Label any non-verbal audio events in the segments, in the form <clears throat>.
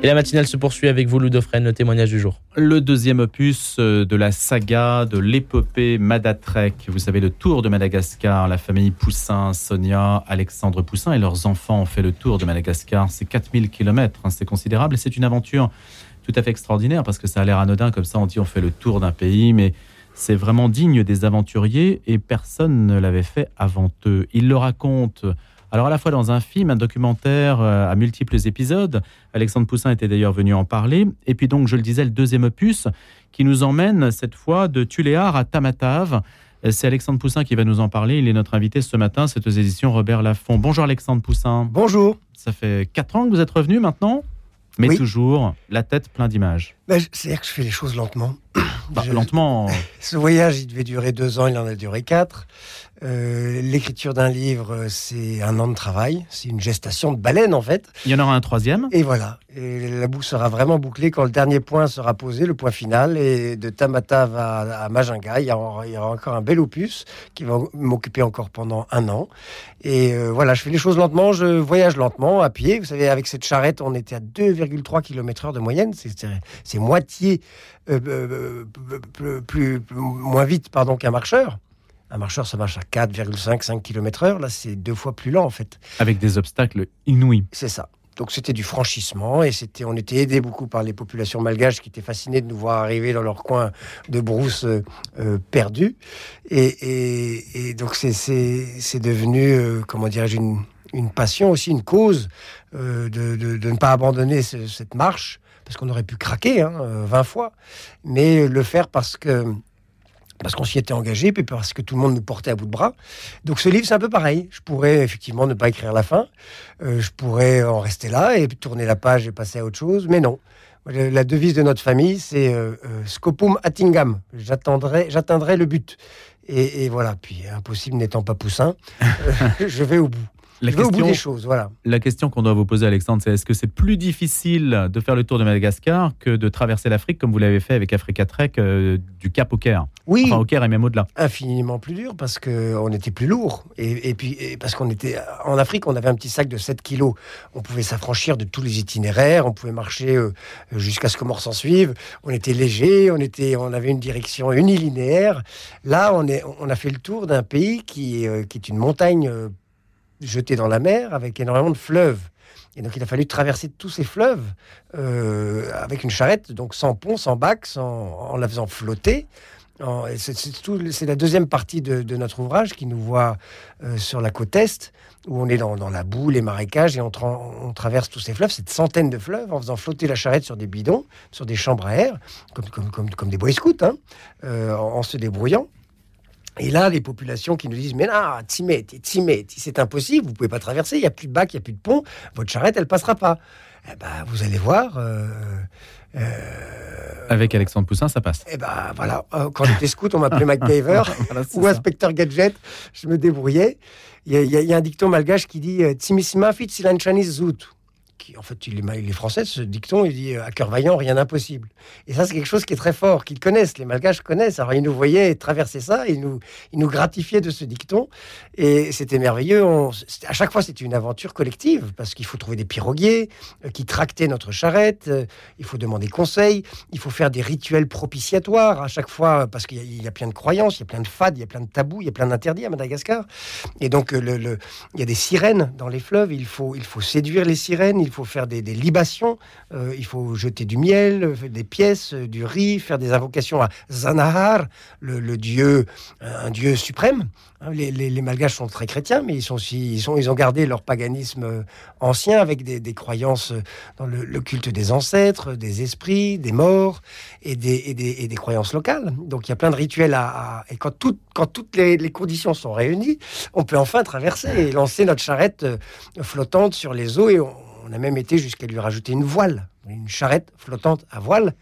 Et la matinale se poursuit avec vous, Lou le témoignage du jour. Le deuxième opus euh, de la saga de l'épopée Madatrek. Vous savez, le tour de Madagascar. La famille Poussin, Sonia, Alexandre Poussin et leurs enfants ont fait le tour de Madagascar. C'est 4000 km, hein, c'est considérable. Et c'est une aventure tout à fait extraordinaire parce que ça a l'air anodin comme ça. On dit on fait le tour d'un pays, mais c'est vraiment digne des aventuriers et personne ne l'avait fait avant eux. Ils le racontent alors à la fois dans un film, un documentaire euh, à multiples épisodes. Alexandre Poussin était d'ailleurs venu en parler. Et puis donc, je le disais, le deuxième opus qui nous emmène cette fois de Tuléar à Tamatave. Euh, c'est Alexandre Poussin qui va nous en parler. Il est notre invité ce matin. C'est aux éditions Robert Laffont. Bonjour Alexandre Poussin. Bonjour. Ça fait quatre ans que vous êtes revenu maintenant? Mais toujours la tête plein d'images. Ben, C'est-à-dire que je fais les choses lentement. <clears throat> Bah, lentement. <laughs> Ce voyage, il devait durer deux ans, il en a duré quatre. Euh, l'écriture d'un livre, c'est un an de travail, c'est une gestation de baleine en fait. Il y en aura un troisième. Et voilà, et la boucle sera vraiment bouclée quand le dernier point sera posé, le point final. Et de Tamatave à, à Majinga, il y, aura, encore un bel opus qui va m'occuper encore pendant un an. Et euh, voilà, je fais les choses lentement, je voyage lentement à pied. Vous savez, avec cette charrette, on était à 2,3 km/h de moyenne, c'est moitié euh, plus, moins vite pardon qu'un marcheur. Un marcheur, ça marche à 4,5, 5 km heure. Là, c'est deux fois plus lent, en fait. Avec des obstacles inouïs. C'est ça. Donc c'était du franchissement et c'était, on était aidé beaucoup par les populations malgaches qui étaient fascinées de nous voir arriver dans leur coin de brousse euh, euh perdu. Et, donc c'est, c'est, devenu, euh, comment dirais-je, une, une, passion aussi, une cause euh, de, de, ne pas abandonner cette marche parce qu'on aurait pu craquer hein, 20 fois, mais le faire parce que parce qu'on s'y était engagé, puis parce que tout le monde nous portait à bout de bras. Donc ce livre, c'est un peu pareil. Je pourrais effectivement ne pas écrire la fin, euh, je pourrais en rester là et tourner la page et passer à autre chose, mais non. La devise de notre famille, c'est euh, euh, scopum attingam. J'atteindrai, j'atteindrai le but. Et, voilà. Puis impossible n'étant pas poussin, <laughs> je vais au bout. La question, des choses, voilà. La question qu'on doit vous poser, Alexandre, c'est est-ce que c'est plus difficile de faire le tour de Madagascar que de traverser l'Afrique comme vous l'avez fait avec Africa Trek euh, du Cap au Caire? Oui. Enfin, au Caire et même au-delà. Infiniment plus dur parce qu'on était plus lourd. Et, puis, parce qu'on était. En Afrique, on avait un petit sac de 7 kilos. On pouvait s'affranchir de tous les itinéraires. On pouvait marcher euh, jusqu'à ce que mort s'en suive. On était léger. On, était, on avait une direction unilinéaire. Là, on, est, on a fait le tour d'un pays qui, euh, qui est une montagne jeté dans la mer avec énormément de fleuves. Et donc il a fallu traverser tous ces fleuves euh, avec une charrette, donc sans pont, sans bac, sans, en la faisant flotter. C'est la deuxième partie de, notre ouvrage qui nous voit euh, sur la côte est, où on est dans, la boue, les marécages, et on, traverse tous ces fleuves, cette centaine de fleuves, en faisant flotter la charrette sur des bidons, sur des chambres à air, comme des boy scouts, hein, euh, en, se débrouillant. Et là, les populations qui nous disent Mais non, Timeti, Timeti, c'est impossible, vous pouvez pas traverser, il n'y a plus de bac, il n'y a plus de pont, votre charrette, elle passera pas. Eh ben, vous allez voir. Euh, euh, Avec Alexandre Poussin, ça passe. Eh ben voilà, euh, quand j'étais scout, on m'appelait MacGyver <laughs> ou inspecteur gadget. Je me débrouillais. Il y, y, a un dicton malgache qui dit Timissima fit silanchanis zout en fait, il est, français, ce dicton, il dit à cœur vaillant, rien d'impossible. Et ça, c'est quelque chose qui est très fort, qu'ils connaissent, les Malgaches connaissent. Alors, ils nous voyaient traverser ça, ils nous, ils nous gratifiaient de ce dicton, et c'était merveilleux. à chaque fois, c'était une aventure collective, parce qu'il faut trouver des piroguiers euh, qui tractaient notre charrette, euh, il faut demander conseil, il faut faire des rituels propitiatoires à chaque fois, parce qu'il y, a plein de croyances, il y a plein de fades, il y a plein de tabous, il y a plein d'interdits à Madagascar. Et donc, le, il y a des sirènes dans les fleuves, il faut, il faut séduire les sirènes, il faut faire des, libations, euh, il faut jeter du miel, euh, des pièces, euh, du riz, faire des invocations à Zanahar, le, dieu, un dieu suprême. Hein, les, Malgaches sont très chrétiens, mais ils, sont aussi, ils, ont gardé leur paganisme ancien avec des, croyances dans le, culte des ancêtres, des esprits, des morts et des, croyances locales. Donc il y a plein de rituels à, et quand, quand toutes les, les, conditions sont réunies, on peut enfin traverser et lancer notre charrette flottante sur les eaux et on, on a même été jusqu'à lui rajouter une voile, une charrette flottante à voile.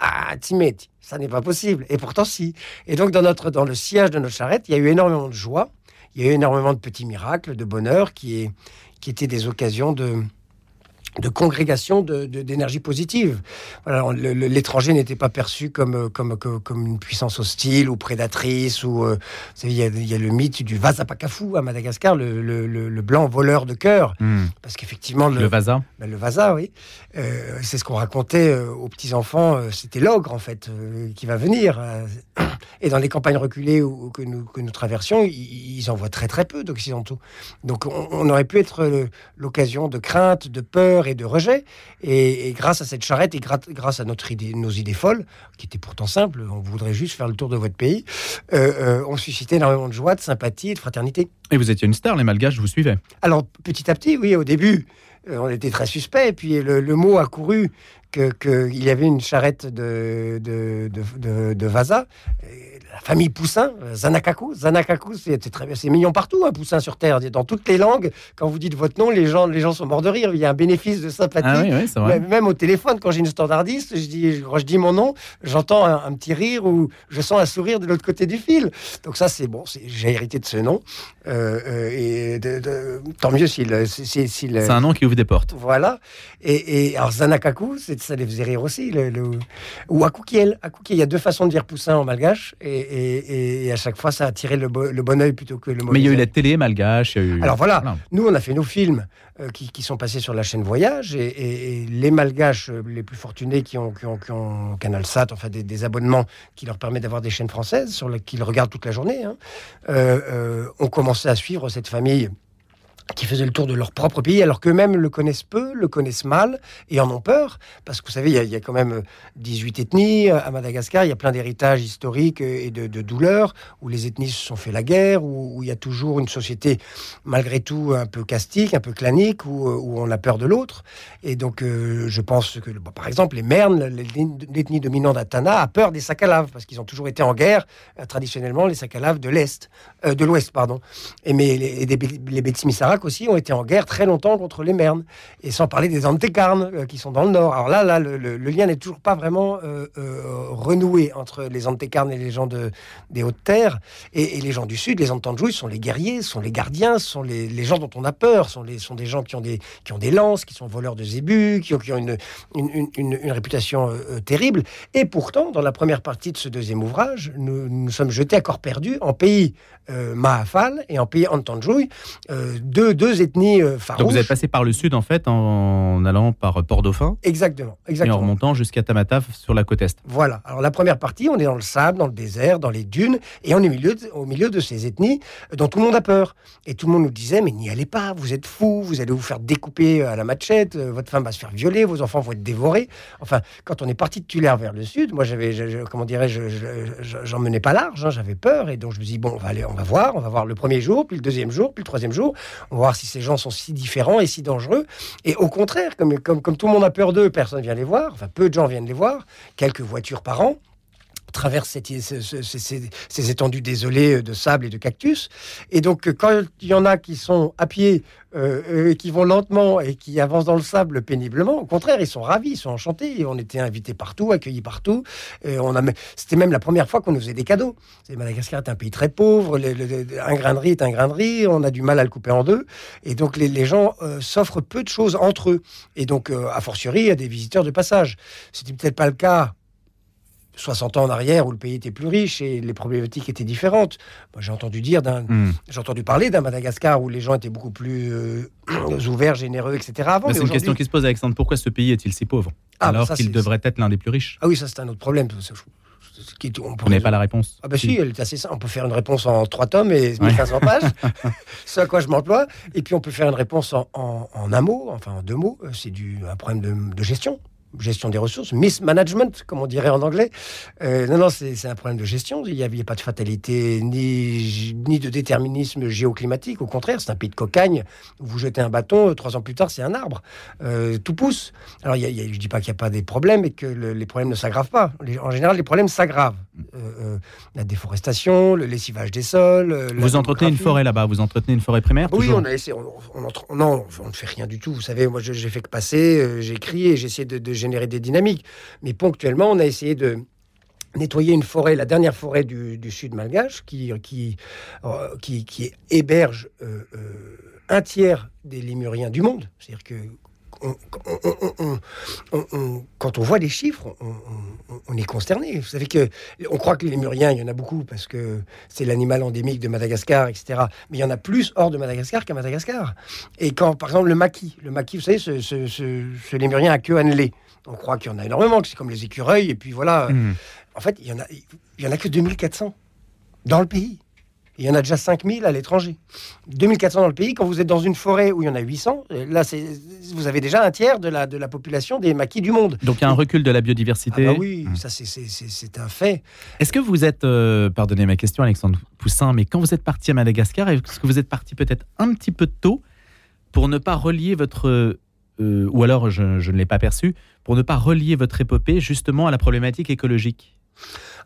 Ah, Timeti, ça n'est pas possible. Et pourtant, si. Et donc, dans, notre, dans le sillage de notre charrette, il y a eu énormément de joie, il y a eu énormément de petits miracles, de bonheur, qui, est, qui étaient des occasions de, de congrégation d'énergie de, positive. Voilà, l'étranger n'était pas perçu comme, comme, comme, une puissance hostile ou prédatrice. Ou, euh, il, y a, il y, a, le mythe du Vasa Pakafu à Madagascar, le, le blanc voleur de cœur. Hmm. Parce qu'effectivement... Le, Vasa ben, Le Vasa, oui. Euh, c'est ce qu'on racontait euh, aux petits-enfants. C'était l'ogre, en fait, qui va venir. Et dans les campagnes reculées où, que, nous, que nous traversions, ils, en voient très très peu d'occidentaux. Donc on, on aurait pu être l'occasion de crainte, de peur, et de rejet. Et, grâce à cette charrette et grâce à notre idée, nos idées folles, qui étaient pourtant simples, on voudrait juste faire le tour de votre pays, euh, euh, on suscitait énormément de joie, de sympathie et de fraternité. Et vous étiez une star, les Malgaches vous suivaient Alors petit à petit, oui, au début, euh, on était très suspect. Puis le, mot a couru qu'il y avait une charrette de, de, de, de Vaza la famille Poussin, Zanakaku. Zanakaku, c'est très bien, c'est mignon partout, un Poussin sur Terre, dans toutes les langues. Quand vous dites votre nom, les gens, les gens sont morts de rire. Il y a un bénéfice de sympathie. Ah même, au téléphone, quand j'ai une standardiste, je dis, quand je dis mon nom, j'entends un, petit rire ou je sens un sourire de l'autre côté du fil. Donc ça, c'est bon. J'ai hérité de ce nom. Euh, euh, et tant mieux s'il. c'est un nom qui ouvre des portes. Voilà. Et, alors Zanakaku, ça les faisait rire aussi. Le, Ou Akukiel. Akukiel. Il y a deux façons de dire Poussin en malgache. Et, et, à chaque fois, ça a attiré le, le bon oeil plutôt que le mauvais. Mais il y a eu la télé malgache. Alors voilà, nous, on a fait nos films euh, qui, sont passés sur la chaîne Voyage et, les malgaches euh, les plus fortunés qui ont, qui ont, Canal Sat, enfin des, abonnements qui leur permettent d'avoir des chaînes françaises sur lesquelles ils regardent toute la journée, hein, euh, ont commencé à suivre cette famille qui faisaient le tour de leur propre pays, alors qu'eux-mêmes le connaissent peu, le connaissent mal et en ont peur. Parce que vous savez, il y, a, quand même 18 ethnies à Madagascar, il y a plein d'héritages historiques et de, douleurs, où les ethnies se sont fait la guerre, où, il y a toujours une société, malgré tout, un peu castique, un peu clanique, où, on a peur de l'autre. Et donc, euh, je pense que, par exemple, les Mernes, l'ethnie dominante d'Atana, a peur des Sakalaves, parce qu'ils ont toujours été en guerre, euh, traditionnellement, les Sakalaves de l'Est, euh, de l'Ouest, pardon. Et mais les, les, les aussi ont été en guerre très longtemps contre les Mernes. Et sans parler des Antécarnes euh, qui sont dans le nord. Alors là, là le, lien n'est toujours pas vraiment euh, euh, renoué entre les Antécarnes et les gens de, des Hautes-Terres. Et, les gens du Sud, les Antandjouis, sont les guerriers, sont les gardiens, sont les, gens dont on a peur, sont, des gens qui ont des, qui ont des lances, qui sont voleurs de zébus, qui ont, une, une, réputation terrible. Et pourtant, dans la première partie de ce deuxième ouvrage, nous nous sommes jetés à corps perdu en pays Mahafal et en pays Antandjouis, deux deux, ethnies farouches. Donc vous êtes passé par le sud en fait en allant par Port-Dauphin Exactement, exactement. Et en remontant jusqu'à Tamatave sur la côte est. Voilà. Alors la première partie, on est dans le sable, dans le désert, dans les dunes, et on est au milieu de, au milieu de ces ethnies dont tout le monde a peur. Et tout le monde nous disait, mais n'y allez pas, vous êtes fous, vous allez vous faire découper à la machette, euh, votre femme va se faire violer, vos enfants vont être dévorés. Enfin, quand on est parti de Tulare vers le sud, moi j'avais, comment dirais-je, j'en menais pas large, hein, j'avais peur, et donc je me dis, bon, on va aller, on va voir, on va voir le premier jour, puis le deuxième jour, puis le troisième jour, voir si ces gens sont si différents et si dangereux. Et au contraire, comme, tout le monde a peur d'eux, personne ne vient les voir, enfin peu de gens viennent les voir, quelques voitures par an traverse ces, étendues désolées de sable et de cactus. Et donc, quand il y en a qui sont à pied, euh, qui vont lentement et qui avancent dans le sable péniblement, au contraire, ils sont ravis, ils sont enchantés. on était invités partout, accueillis partout. Et on a, c'était même la première fois qu'on nous faisait des cadeaux. Madagascar est un pays très pauvre. un grain de riz est un grain de riz. On a du mal à le couper en deux. Et donc, les, gens euh, s'offrent peu de choses entre eux. Et donc, euh, a fortiori, a des visiteurs de passage. C'était peut-être pas le cas 60 ans en arrière où le pays était plus riche et les problématiques étaient différentes. Moi, j'ai entendu dire d'un, hmm. j'ai entendu parler d'un Madagascar où les gens étaient beaucoup plus euh, <clears throat> ouverts, généreux, etc. Avant. c'est une question qui se pose, Alexandre. Pourquoi ce pays est-il si pauvre ah, alors qu'il devrait être l'un des plus riches? Ah oui, ça c'est un autre problème. On Vous n'avez pas la réponse Ah bah si, elle est assez simple. On peut faire une réponse en trois tomes et 1500 <laughs> pages, ce à quoi je m'emploie. Et puis on peut faire une réponse en, un mot, enfin en deux mots. C'est du un problème de gestion gestion des ressources, mismanagement, comme on dirait en anglais. Euh, non, non, c'est un problème de gestion. Il n'y avait pas de fatalité ni, ni de déterminisme géoclimatique. Au contraire, c'est un pays de cocagne. vous jetez un bâton, euh, trois ans plus tard, c'est un arbre. Euh, tout pousse. Alors, je ne dis pas qu'il n'y a pas des problèmes et que les problèmes ne s'aggravent pas. en général, les problèmes s'aggravent. la déforestation, le lessivage des sols. vous entretenez une forêt là-bas Vous entretenez une forêt primaire Oui, on a essayé. On, non, on ne fait rien du tout. Vous savez, moi, j'ai fait que passer, j'ai écrit et j'ai essayé de, de générer des dynamiques. Mais ponctuellement, on a essayé de nettoyer une forêt, la dernière forêt du, sud malgache, qui, qui, euh, qui, héberge euh, euh, un tiers des lémuriens du monde. C'est-à-dire que quand on voit les chiffres, on, est consterné. Vous savez que on croit que les lémuriens, il y en a beaucoup parce que c'est l'animal endémique de Madagascar, etc. Mais il y en a plus hors de Madagascar qu'à Madagascar. Et quand, par exemple, le maquis, le maquis, vous savez, ce, ce, lémurien à queue annelée, on croit qu'il y en a énormément, que c'est comme les écureuils, et puis voilà. Mmh. En fait, il y en a, il y en a que 2400 dans le pays. Il y en a déjà 5000 à l'étranger. 2400 dans le pays. Quand vous êtes dans une forêt où il y en a 800, euh, là, vous avez déjà un tiers de la, de la population des maquis du monde. Donc il y a un recul de la biodiversité. Ah bah oui, mmh. ça c'est un fait. Est-ce que vous êtes, euh, pardonnez ma question Alexandre Poussin, mais quand vous êtes parti à Madagascar, est-ce que vous êtes parti peut-être un petit peu tôt pour ne pas relier votre... Euh, ou alors je, je ne l'ai pas perçu, pour ne pas relier votre épopée justement à la problématique écologique?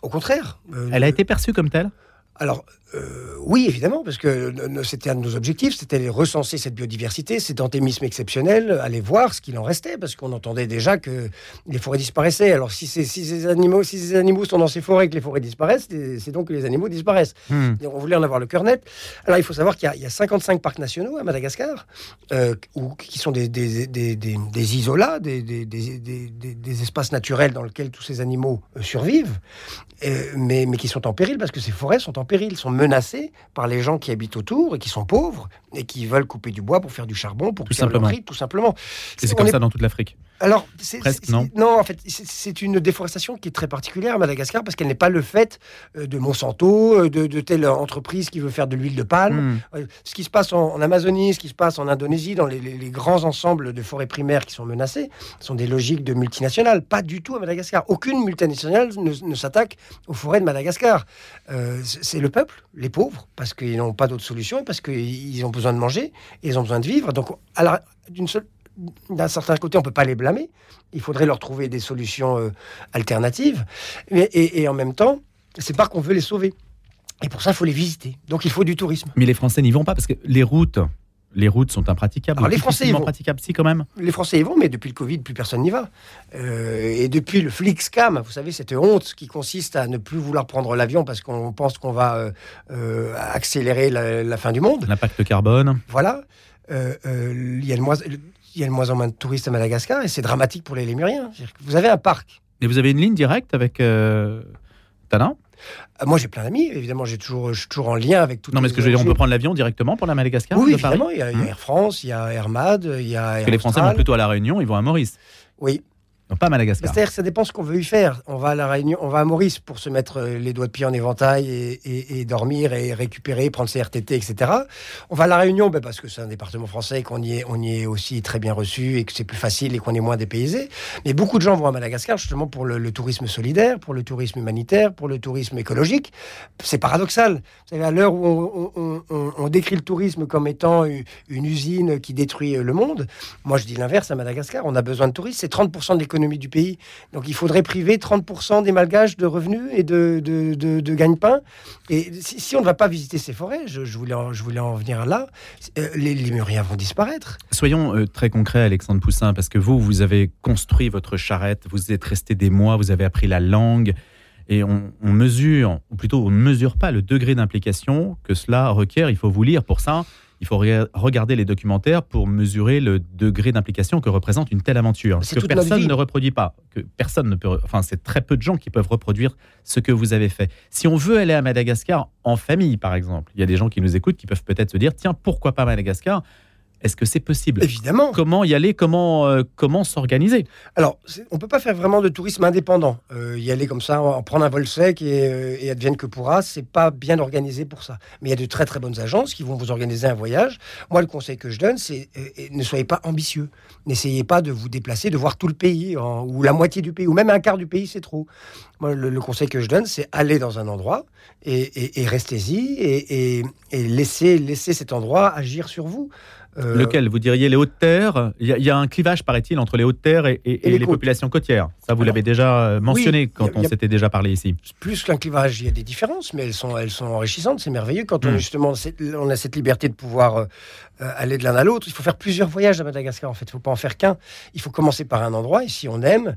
Au contraire. Elle a été perçue comme telle? Alors, euh, oui, évidemment, parce que c'était un de nos objectifs, c'était de recenser cette biodiversité, cet endémisme exceptionnel, aller voir ce qu'il en restait, parce qu'on entendait déjà que les forêts disparaissaient. Alors, si, si, ces animaux, si ces animaux sont dans ces forêts et que les forêts disparaissent, c'est donc que les animaux disparaissent. Hmm. on voulait en avoir le cœur net. Alors, il faut savoir qu'il y, a 55 parcs nationaux à Madagascar, euh, qui sont des, des, des, des isolats, des, espaces naturels dans lesquels tous ces animaux euh, survivent, mais, mais qui sont en péril, parce que ces forêts sont en péril, sont menacés par les gens qui habitent autour et qui sont pauvres et qui veulent couper du bois pour faire du charbon, pour tout simplement. tout simplement. Et c'est comme ça dans toute l'Afrique. Alors, non. non, en fait, c'est une déforestation qui est très particulière à Madagascar parce qu'elle n'est pas le fait euh, de Monsanto, euh, de, telle entreprise qui veut faire de l'huile de palme. Hmm. Euh, ce qui se passe en, Amazonie, ce qui se passe en Indonésie, dans les, grands ensembles de forêts primaires qui sont menacés, sont des logiques de multinationales. Pas du tout à Madagascar. Aucune multinationale ne, s'attaque aux forêts de Madagascar. c'est le peuple, les pauvres, parce qu'ils n'ont pas d'autre solution et parce qu'ils ont besoin de manger et ils ont besoin de vivre. Donc, d'une seule d'un certain côté, on ne peut pas les blâmer. Il faudrait leur trouver des solutions euh, alternatives. Mais, et, en même temps, c'est pas qu'on veut les sauver. Et pour ça, il faut les visiter. Donc il faut du tourisme. Mais les Français n'y vont pas parce que les routes, les routes sont impraticables. Alors, les Français y vont. praticables, si quand même. Les Français y vont, mais depuis le Covid, plus personne n'y va. Euh, et depuis le Flixcam, vous savez, cette honte qui consiste à ne plus vouloir prendre l'avion parce qu'on pense qu'on va euh, accélérer la, fin du monde. L'impact carbone. Voilà. il y a le moins il y a de moins en moins de touristes à Madagascar et c'est dramatique pour les lémuriens. Vous avez un parc. Et vous avez une ligne directe avec euh, Tana? Euh, moi, j'ai plein d'amis. Évidemment, j'ai toujours, je suis toujours en lien avec tout. Non, mais ce que je veux dire, on peut prendre l'avion directement pour la Madagascar Oui, évidemment. Il y, a, a, Air France, il y a Air Mad, il y a. Parce que les Français vont plutôt à La Réunion, ils vont à Maurice. Oui, non, pas Madagascar. C'est-à-dire que ça dépend ce qu'on veut y faire. On va à la Réunion, on va à Maurice pour se mettre euh, les doigts de pied en éventail et, dormir et récupérer, prendre ses RTT, etc. On va à la Réunion ben parce que c'est un département français, qu'on y est, on y est aussi très bien reçu et que c'est plus facile et qu'on est moins dépaysé. Mais beaucoup de gens vont à Madagascar justement pour le, tourisme solidaire, pour le tourisme humanitaire, pour le tourisme écologique. C'est paradoxal. Vous savez, à l'heure où on, décrit le tourisme comme étant une usine qui détruit le monde, moi je dis l'inverse à Madagascar. On a besoin de touristes. C'est 30% de l'économie du pays. Donc il faudrait priver 30% des malgaches de revenus et de, de, de, gagne-pain. Et si, on ne va pas visiter ces forêts, je, voulais, en, je voulais en venir là, euh, les lémuriens vont disparaître. Soyons euh, très concrets, Alexandre Poussin, parce que vous, vous avez construit votre charrette, vous êtes resté des mois, vous avez appris la langue. Et on, on mesure, ou plutôt on ne mesure pas le degré d'implication que cela requiert. Il faut vous lire pour ça il faut regarder les documentaires pour mesurer le degré d'implication que représente une telle aventure. Que personne ne reproduit pas. Que personne ne peut. Enfin, c'est très peu de gens qui peuvent reproduire ce que vous avez fait. Si on veut aller à Madagascar en famille, par exemple, il y a des gens qui nous écoutent qui peuvent peut-être se dire tiens, pourquoi pas Madagascar? Est-ce que c'est possible? Évidemment. Comment y aller? Comment, euh, comment s'organiser? Alors, on ne peut pas faire vraiment de tourisme indépendant. Euh, y aller comme ça, en prendre un vol sec et, euh, et advienne que pourra, c'est pas bien organisé pour ça. Mais il y a de très très bonnes agences qui vont vous organiser un voyage. Moi, le conseil que je donne, c'est ne soyez pas ambitieux. N'essayez pas de vous déplacer, de voir tout le pays, ou la moitié du pays, ou même un quart du pays, c'est trop. Moi, le, conseil que je donne, c'est aller dans un endroit et, et, restez-y et, et laissez, laissez cet endroit agir sur vous. Euh, Lequel Vous diriez les hautes terres? Il y, a un clivage, paraît-il, entre les hautes terres et, les, populations côtières. Ça, vous l'avez déjà euh, mentionné quand on s'était déjà parlé ici. Plus qu'un clivage, il y a des différences, mais elles sont, elles sont enrichissantes. C'est merveilleux quand on, hmm. justement, on a cette liberté de pouvoir euh, aller de l'un à l'autre. Il faut faire plusieurs voyages à Madagascar, en fait. Il ne faut pas en faire qu'un. Il faut commencer par un endroit, et si on aime,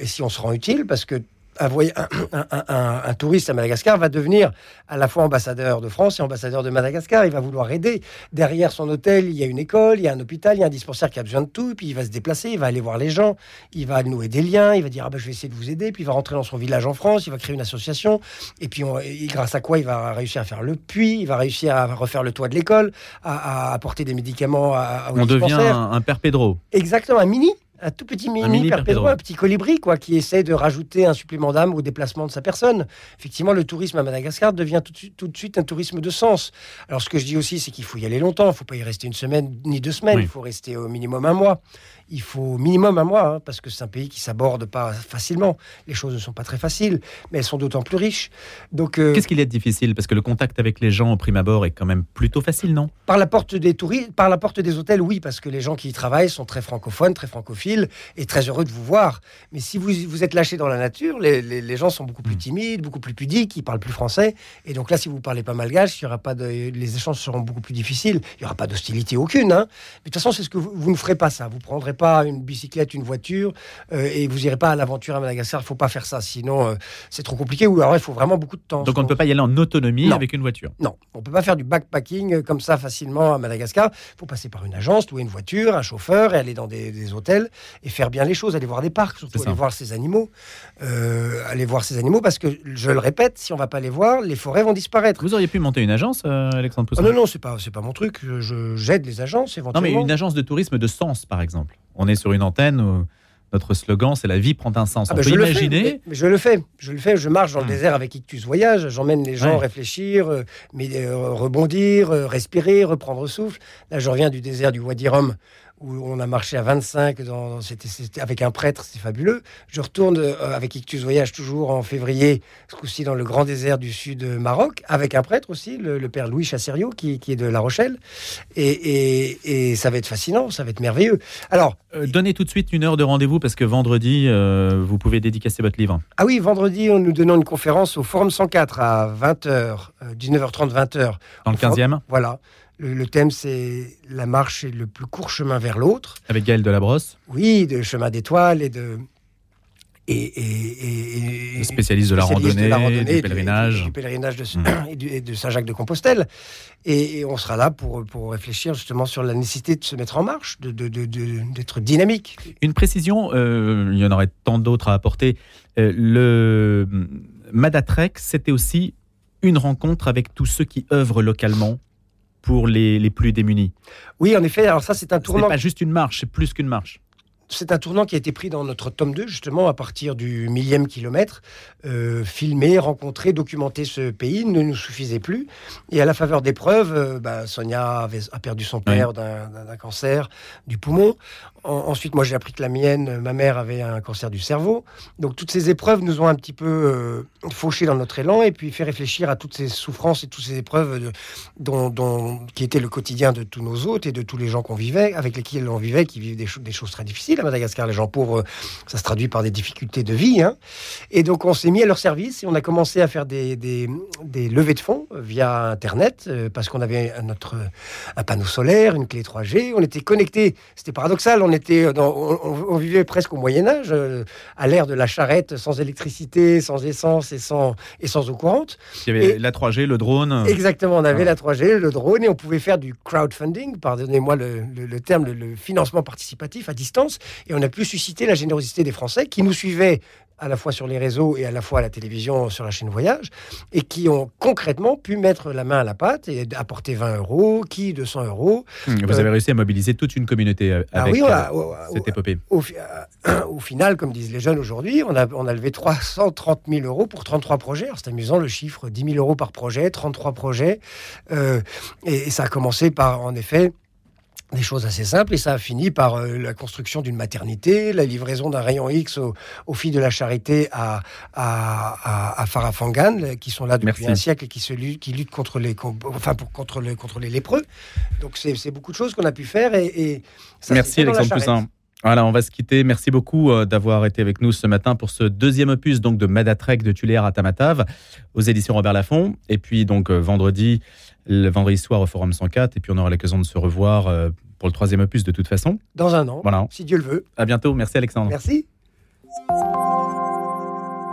et si on se rend utile, parce que un, touriste à Madagascar va devenir à la fois ambassadeur de France et ambassadeur de Madagascar. Il va vouloir aider. Derrière son hôtel, il y a une école, il y a un hôpital, il y a un dispensaire qui a besoin de tout. Puis il va se déplacer, il va aller voir les gens, il va nouer des liens, il va dire ah ben, je vais essayer de vous aider. Puis il va rentrer dans son village en France, il va créer une association. Et puis grâce à quoi il va réussir à faire le puits, il va réussir à refaire le toit de l'école, à, apporter des médicaments à, On devient un, un père Pedro. Exactement, un mini un tout petit mini, un, un petit colibri, quoi, qui essaie de rajouter un supplément d'âme au déplacement de sa personne. Effectivement, le tourisme à Madagascar devient tout, tout, de suite un tourisme de sens. Alors, ce que je dis aussi, c'est qu'il faut y aller longtemps. Il ne faut pas y rester une semaine ni deux semaines. Il faut rester au minimum un mois il faut minimum un mois, hein, parce que c'est un pays qui s'aborde pas facilement. Les choses ne sont pas très faciles, mais elles sont d'autant plus riches. Donc, euh, qu'est-ce qu'il y a de difficile? Parce que le contact avec les gens au prime abord est quand même plutôt facile, non? Par la porte des touristes, par la porte des hôtels, oui, parce que les gens qui y travaillent sont très francophones, très francophiles et très heureux de vous voir. Mais si vous, vous êtes lâché dans la nature, les, gens sont beaucoup plus hmm. timides, beaucoup plus pudiques, ils parlent plus français. Et donc là, si vous parlez pas malgache, il y aura pas de, les échanges seront beaucoup plus difficiles. Il y aura pas d'hostilité aucune. Hein. Mais de toute façon, c'est ce que vous, vous ne ferez pas ça. Vous prendrez pas une bicyclette, une voiture, euh, et vous irez pas à l'aventure à Madagascar. Il faut pas faire ça, sinon euh, c'est trop compliqué. Ou alors il faut vraiment beaucoup de temps. Donc on ne peut pas y aller en autonomie avec une voiture. Non, on peut pas faire du backpacking euh, comme ça facilement à Madagascar. Il faut passer par une agence, louer une voiture, un chauffeur, et aller dans des, hôtels et faire bien les choses, aller voir des parcs, surtout aller voir ces animaux, aller voir ces animaux parce que je le répète, si on va pas les voir, les forêts vont disparaître. Vous auriez pu monter une agence, Alexandre Poussin ah Non, non, c'est pas c'est pas mon truc. Je j'aide les agences éventuellement. Non, mais une agence de tourisme de sens, par exemple on est sur une antenne où notre slogan, c'est la vie prend un sens. Ah on bah, peut imaginer. je le fais, je le fais. Je marche dans le hmm. désert avec Ictus Voyage. J'emmène les gens réfléchir, euh, mais euh, rebondir, euh, respirer, reprendre souffle. Là, je reviens du désert du Wadi Rum où on a marché à 25 dans, c'était, avec un prêtre, c'est fabuleux. Je retourne euh, avec Ictus Voyage toujours en février, ce coup-ci dans le grand désert du sud Maroc, avec un prêtre aussi, le, père Louis Chasserio, qui, est de La Rochelle. Et, ça va être fascinant, ça va être merveilleux. Alors, euh, donnez tout de suite une heure de rendez-vous parce que vendredi, euh, vous pouvez dédicacer votre livre. Ah oui, vendredi, nous donnons une conférence au Forum 104 à 20h, 19h30, 20h. Dans le 15e Voilà. Le, thème, c'est la marche et le plus court chemin vers l'autre. Avec Gaël Delabrosse Oui, de chemin d'étoiles et de. Et, spécialiste, de, la randonnée, du pèlerinage. Du, pèlerinage de, mmh. et, de Saint-Jacques-de-Compostelle. Et, on sera là pour, pour réfléchir justement sur la nécessité de se mettre en marche, d'être de, de, dynamique. Une précision, euh, il y en aurait tant d'autres à apporter. Euh, le Madatrek, c'était aussi une rencontre avec tous ceux qui œuvrent localement pour les, les plus démunis. Oui, en effet. Alors ça, c'est un tournant. C'est pas juste une marche, c'est plus qu'une marche c'est un tournant qui a été pris dans notre tome 2, justement, à partir du millième kilomètre. Euh, filmer, rencontrer, documenter ce pays ne nous suffisait plus. Et à la faveur d'épreuves, euh, bah, Sonia a perdu son père d'un cancer du poumon. ensuite, moi, j'ai appris que la mienne, ma mère, avait un cancer du cerveau. Donc, toutes ces épreuves nous ont un petit peu euh, fauché dans notre élan et puis fait réfléchir à toutes ces souffrances et toutes ces épreuves dont, qui étaient le quotidien de tous nos hôtes et de tous les gens qu'on vivait, avec lesquels on vivait, qui vivent des, des choses très difficiles à Madagascar. Les gens pauvres, ça se traduit par des difficultés de vie. Hein. Et donc, on s'est mis à leur service et on a commencé à faire des, des, levées de fonds via Internet euh, parce qu'on avait notre, un panneau solaire, une clé 3G. On était connectés. C'était paradoxal. On, était dans, on, vivait presque au Moyen-Âge, euh, à l'ère de la charrette, sans électricité, sans essence et sans, et sans eau courante. Il y avait la 3G, le drone. Exactement. On avait ah. la 3G, le drone et on pouvait faire du crowdfunding, pardonnez-moi le, le, terme, le financement participatif à distance. Et on a pu susciter la générosité des Français qui nous suivaient à la fois sur les réseaux et à la fois à la télévision sur la chaîne Voyage, et qui ont concrètement pu mettre la main à la pâte et apporter 20 euros, qui 200 euros. Mmh, vous avez réussi à mobiliser toute une communauté euh, ah avec euh, cette épopée. Au, <clears throat> au, final, comme disent les jeunes aujourd'hui, on a, on a levé 330 000 euros pour 33 projets. C'est amusant le chiffre, 10 000 euros par projet, 33 projets. Euh, et, et ça a commencé par, en effet, des choses assez simples et ça a fini par euh, la construction d'une maternité, la livraison d'un rayon X aux, filles de la charité à, à, à, Farafangan, qui sont là depuis un siècle et qui, se, qui luttent contre les, enfin pour, contre, les, contre les lépreux. Donc c'est beaucoup de choses qu'on a pu faire et, et Merci Alexandre Poussin. Voilà, on va se quitter. Merci beaucoup euh, d'avoir été avec nous ce matin pour ce deuxième opus donc de Madatrek de Tuléar à Tamatave aux éditions Robert Laffont. Et puis donc euh, vendredi, le vendredi soir au Forum 104. Et puis on aura l'occasion de se revoir euh, pour le troisième opus de toute façon. Dans un an, voilà. si Dieu le veut. À bientôt. Merci Alexandre. Merci.